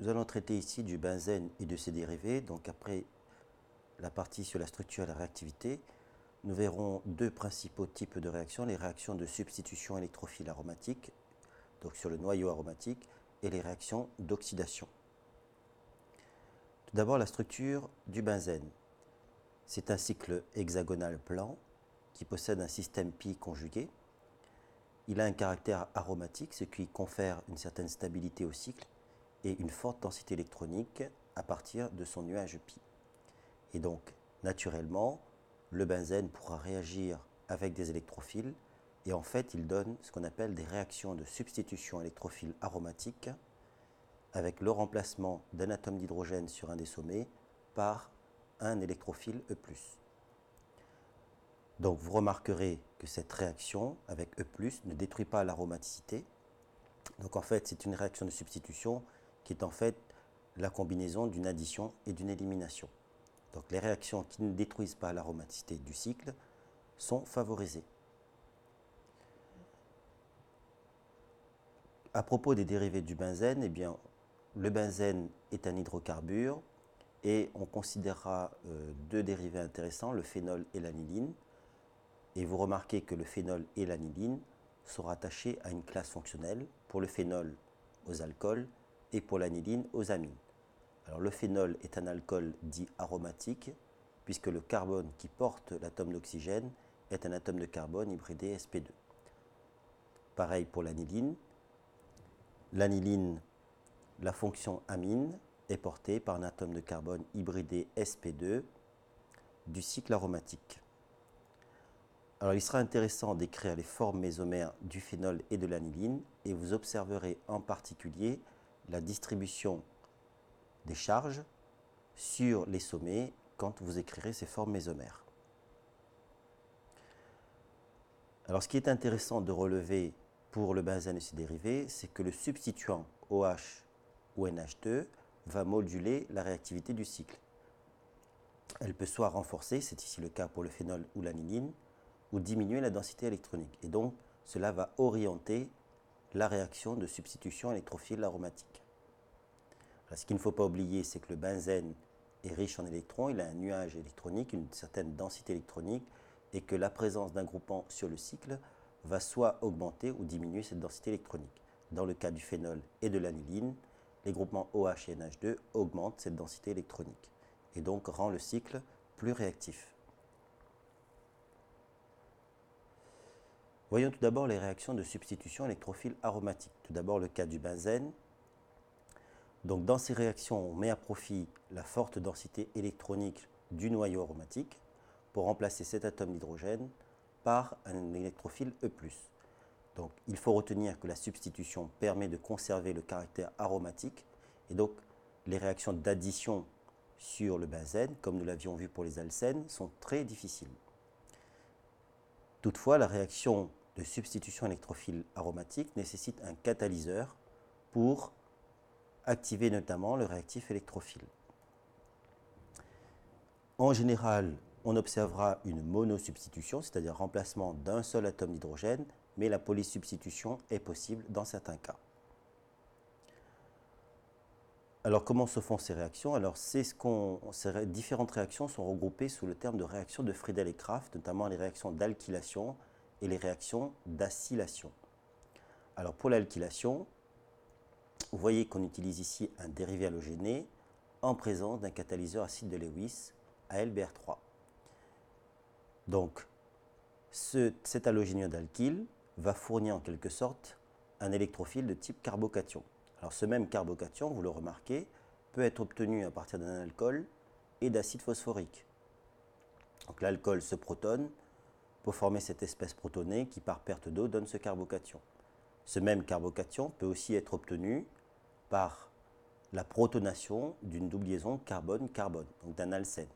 nous allons traiter ici du benzène et de ses dérivés. Donc après la partie sur la structure et la réactivité, nous verrons deux principaux types de réactions, les réactions de substitution électrophile aromatique, donc sur le noyau aromatique, et les réactions d'oxydation. Tout d'abord la structure du benzène. C'est un cycle hexagonal plan qui possède un système pi conjugué. Il a un caractère aromatique, ce qui confère une certaine stabilité au cycle et une forte densité électronique à partir de son nuage pi. Et donc, naturellement, le benzène pourra réagir avec des électrophiles et en fait, il donne ce qu'on appelle des réactions de substitution électrophile aromatique avec le remplacement d'un atome d'hydrogène sur un des sommets par un électrophile E+. Donc vous remarquerez que cette réaction avec E+, ne détruit pas l'aromaticité. Donc en fait, c'est une réaction de substitution qui est en fait la combinaison d'une addition et d'une élimination. Donc les réactions qui ne détruisent pas l'aromaticité du cycle sont favorisées. À propos des dérivés du benzène, eh bien, le benzène est un hydrocarbure et on considérera euh, deux dérivés intéressants, le phénol et l'aniline. Et vous remarquez que le phénol et l'aniline sont rattachés à une classe fonctionnelle, pour le phénol aux alcools et pour l'aniline aux amines. Alors le phénol est un alcool dit aromatique puisque le carbone qui porte l'atome d'oxygène est un atome de carbone hybridé sp2. Pareil pour l'aniline. L'aniline, la fonction amine, est portée par un atome de carbone hybridé sp2 du cycle aromatique. Alors il sera intéressant d'écrire les formes mésomères du phénol et de l'aniline et vous observerez en particulier la distribution des charges sur les sommets quand vous écrirez ces formes mésomères. Alors ce qui est intéressant de relever pour le benzène et ses dérivés, c'est que le substituant OH ou NH2 va moduler la réactivité du cycle. Elle peut soit renforcer, c'est ici le cas pour le phénol ou l'aniline, ou diminuer la densité électronique. Et donc, cela va orienter la réaction de substitution électrophile aromatique. ce qu'il ne faut pas oublier, c'est que le benzène est riche en électrons, il a un nuage électronique, une certaine densité électronique, et que la présence d'un groupant sur le cycle va soit augmenter ou diminuer cette densité électronique. Dans le cas du phénol et de l'aniline, les groupements OH et NH2 augmentent cette densité électronique, et donc rend le cycle plus réactif. Voyons tout d'abord les réactions de substitution électrophile aromatique. Tout d'abord le cas du benzène. Donc dans ces réactions, on met à profit la forte densité électronique du noyau aromatique pour remplacer cet atome d'hydrogène par un électrophile E+. Donc il faut retenir que la substitution permet de conserver le caractère aromatique et donc les réactions d'addition sur le benzène, comme nous l'avions vu pour les alcènes, sont très difficiles. Toutefois, la réaction de substitution électrophile aromatique nécessite un catalyseur pour activer notamment le réactif électrophile. En général, on observera une monosubstitution, c'est-à-dire remplacement d'un seul atome d'hydrogène, mais la polysubstitution est possible dans certains cas. Alors comment se font ces réactions? Alors ces différentes réactions sont regroupées sous le terme de réaction de Friedel et Kraft, notamment les réactions d'alkylation, et les réactions d'acylation. Alors pour l'alkylation, vous voyez qu'on utilise ici un dérivé halogéné en présence d'un catalyseur acide de Lewis à LBR3. Donc cet halogénure d'alkyle va fournir en quelque sorte un électrophile de type carbocation. Alors ce même carbocation, vous le remarquez, peut être obtenu à partir d'un alcool et d'acide phosphorique. Donc l'alcool se protonne pour former cette espèce protonée qui, par perte d'eau, donne ce carbocation. Ce même carbocation peut aussi être obtenu par la protonation d'une double liaison carbone-carbone, donc d'un alcène.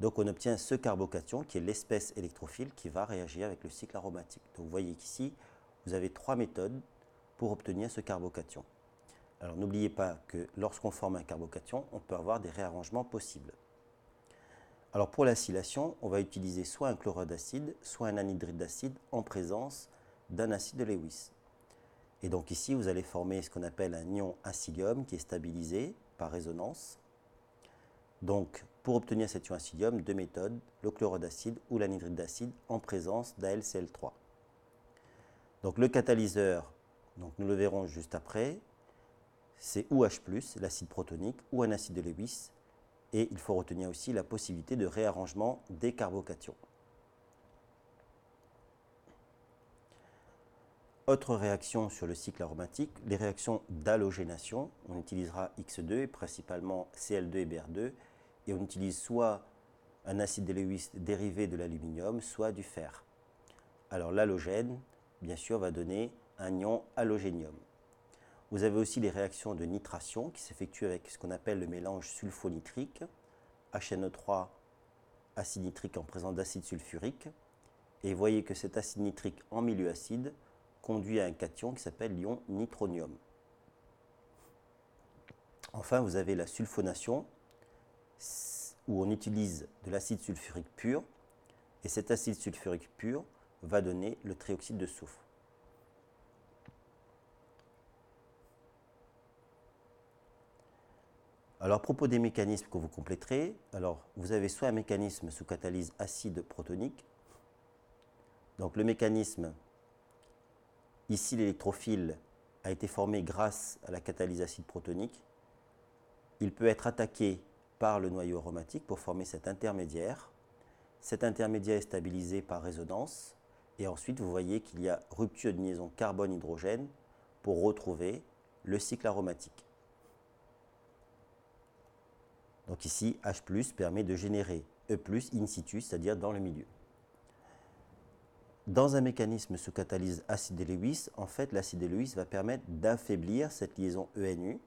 Donc on obtient ce carbocation qui est l'espèce électrophile qui va réagir avec le cycle aromatique. Donc vous voyez qu'ici, vous avez trois méthodes pour obtenir ce carbocation. Alors n'oubliez pas que lorsqu'on forme un carbocation, on peut avoir des réarrangements possibles. Alors pour l'acylation, on va utiliser soit un chlorure d'acide, soit un anhydride d'acide en présence d'un acide de Lewis. Et donc ici, vous allez former ce qu'on appelle un ion acidium qui est stabilisé par résonance. Donc, pour obtenir cet ion acidium, deux méthodes, le chlorure d'acide ou l'anhydride d'acide en présence d'AlCl3. Donc le catalyseur, donc nous le verrons juste après, c'est OH+, l'acide protonique, ou un acide de Lewis, et il faut retenir aussi la possibilité de réarrangement des carbocations. Autre réaction sur le cycle aromatique, les réactions d'halogénation. On utilisera X2, principalement Cl2 et Br2, et on utilise soit un acide de dérivé de l'aluminium, soit du fer. Alors l'halogène, bien sûr, va donner un ion halogénium. Vous avez aussi les réactions de nitration qui s'effectuent avec ce qu'on appelle le mélange sulfonitrique, HNO3, acide nitrique en présence d'acide sulfurique. Et voyez que cet acide nitrique en milieu acide conduit à un cation qui s'appelle l'ion nitronium. Enfin, vous avez la sulfonation, où on utilise de l'acide sulfurique pur, et cet acide sulfurique pur va donner le trioxyde de soufre. Alors, à propos des mécanismes que vous compléterez, alors vous avez soit un mécanisme sous catalyse acide protonique. Donc, le mécanisme, ici l'électrophile a été formé grâce à la catalyse acide protonique. Il peut être attaqué par le noyau aromatique pour former cet intermédiaire. Cet intermédiaire est stabilisé par résonance. Et ensuite, vous voyez qu'il y a rupture de liaison carbone-hydrogène pour retrouver le cycle aromatique. Donc ici, H permet de générer E in situ, c'est-à-dire dans le milieu. Dans un mécanisme sous catalyse acide de Lewis, en fait, l'acide de Lewis va permettre d'affaiblir cette liaison ENU.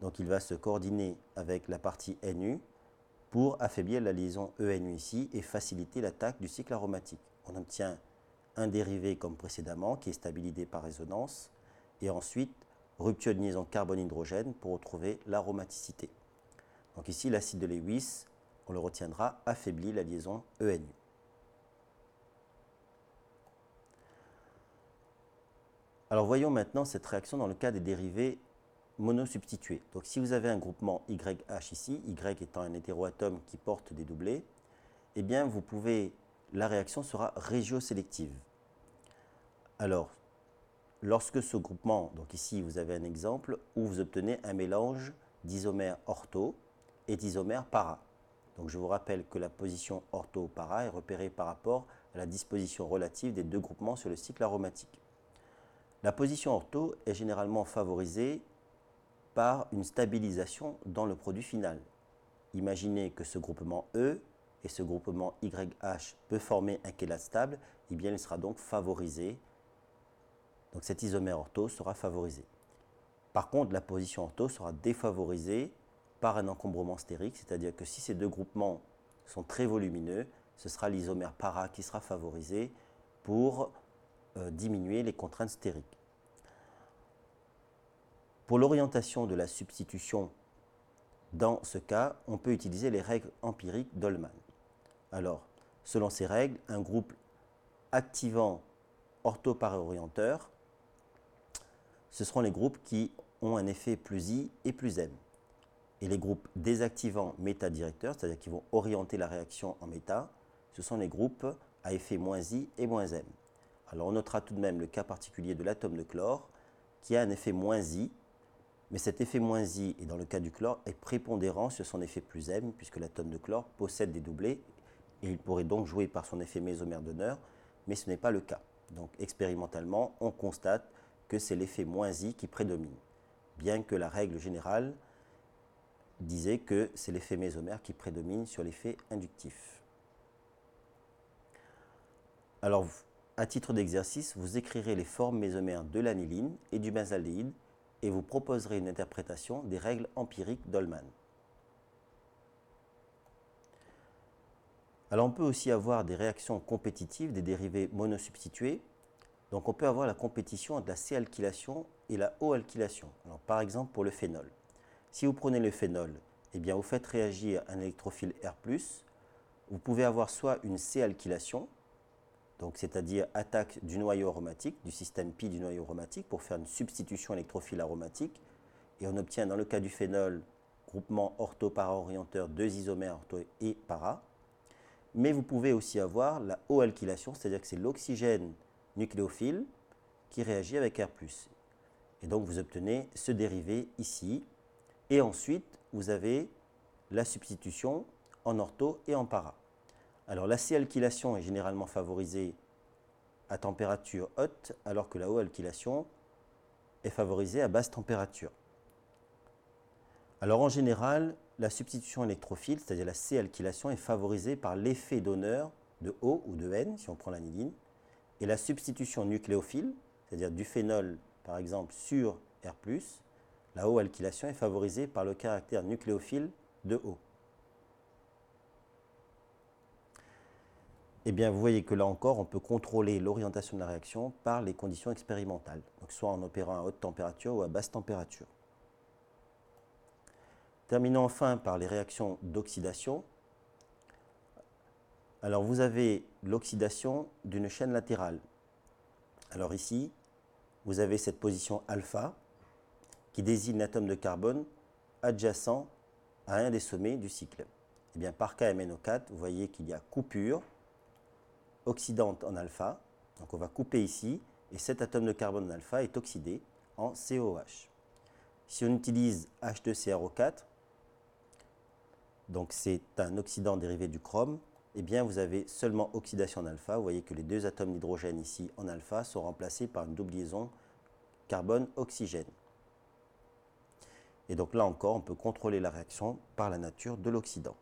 Donc il va se coordonner avec la partie NU pour affaiblir la liaison ENU ici et faciliter l'attaque du cycle aromatique. On obtient un dérivé comme précédemment qui est stabilisé par résonance et ensuite rupture de liaison carbone-hydrogène pour retrouver l'aromaticité. Donc ici, l'acide de Lewis, on le retiendra, affaiblit la liaison ENU. Alors voyons maintenant cette réaction dans le cas des dérivés monosubstitués. Donc si vous avez un groupement YH ici, Y étant un hétéroatome qui porte des doublés, eh bien vous pouvez, la réaction sera régiosélective. Alors, lorsque ce groupement, donc ici vous avez un exemple où vous obtenez un mélange d'isomères ortho, et d'isomère para. Donc je vous rappelle que la position ortho-para est repérée par rapport à la disposition relative des deux groupements sur le cycle aromatique. La position ortho est généralement favorisée par une stabilisation dans le produit final. Imaginez que ce groupement E et ce groupement YH peut former un chélat stable, et eh bien il sera donc favorisé. Donc cet isomère ortho sera favorisé. Par contre, la position ortho sera défavorisée par un encombrement stérique, c'est-à-dire que si ces deux groupements sont très volumineux, ce sera l'isomère para qui sera favorisé pour euh, diminuer les contraintes stériques. Pour l'orientation de la substitution, dans ce cas, on peut utiliser les règles empiriques d'Ollmann. Alors, selon ces règles, un groupe activant orthoparéorienteur, ce seront les groupes qui ont un effet plus I et plus M et les groupes désactivants méta-directeurs, c'est-à-dire qui vont orienter la réaction en méta, ce sont les groupes à effet -I et -M. Alors on notera tout de même le cas particulier de l'atome de chlore qui a un effet -I, mais cet effet -I, et dans le cas du chlore, est prépondérant sur son effet plus M, puisque l'atome de chlore possède des doublés, et il pourrait donc jouer par son effet mésomère d'honneur, mais ce n'est pas le cas. Donc expérimentalement, on constate que c'est l'effet -I qui prédomine, bien que la règle générale disait que c'est l'effet mésomère qui prédomine sur l'effet inductif. Alors, à titre d'exercice, vous écrirez les formes mésomères de l'aniline et du benzaldéhyde et vous proposerez une interprétation des règles empiriques d'Ollmann. Alors on peut aussi avoir des réactions compétitives des dérivés monosubstitués. Donc on peut avoir la compétition entre la C-alkylation et la O-alkylation. Par exemple pour le phénol. Si vous prenez le phénol, eh bien, vous faites réagir un électrophile R+, vous pouvez avoir soit une C-alkylation, donc c'est-à-dire attaque du noyau aromatique, du système pi du noyau aromatique, pour faire une substitution électrophile aromatique. Et on obtient dans le cas du phénol groupement ortho-para-orienteur, deux isomères ortho et para. Mais vous pouvez aussi avoir la O-alkylation, c'est-à-dire que c'est l'oxygène nucléophile qui réagit avec R+. Et donc vous obtenez ce dérivé ici. Et ensuite, vous avez la substitution en ortho et en para. Alors la C-alkylation est généralement favorisée à température haute, alors que la O-alkylation est favorisée à basse température. Alors en général, la substitution électrophile, c'est-à-dire la C-alkylation, est favorisée par l'effet donneur de O ou de N, si on prend l'aniline, et la substitution nucléophile, c'est-à-dire du phénol par exemple sur R+, la O-alkylation est favorisée par le caractère nucléophile de O. Eh bien, vous voyez que là encore, on peut contrôler l'orientation de la réaction par les conditions expérimentales, soit en opérant à haute température ou à basse température. Terminons enfin par les réactions d'oxydation. Alors, vous avez l'oxydation d'une chaîne latérale. Alors ici, vous avez cette position alpha qui désigne l'atome de carbone adjacent à un des sommets du cycle. Eh bien, par KMNO4, vous voyez qu'il y a coupure oxydante en alpha. Donc on va couper ici, et cet atome de carbone en alpha est oxydé en COH. Si on utilise H2CRO4, donc c'est un oxydant dérivé du chrome, eh bien vous avez seulement oxydation en alpha. Vous voyez que les deux atomes d'hydrogène ici en alpha sont remplacés par une double liaison carbone-oxygène. Et donc là encore, on peut contrôler la réaction par la nature de l'oxydant.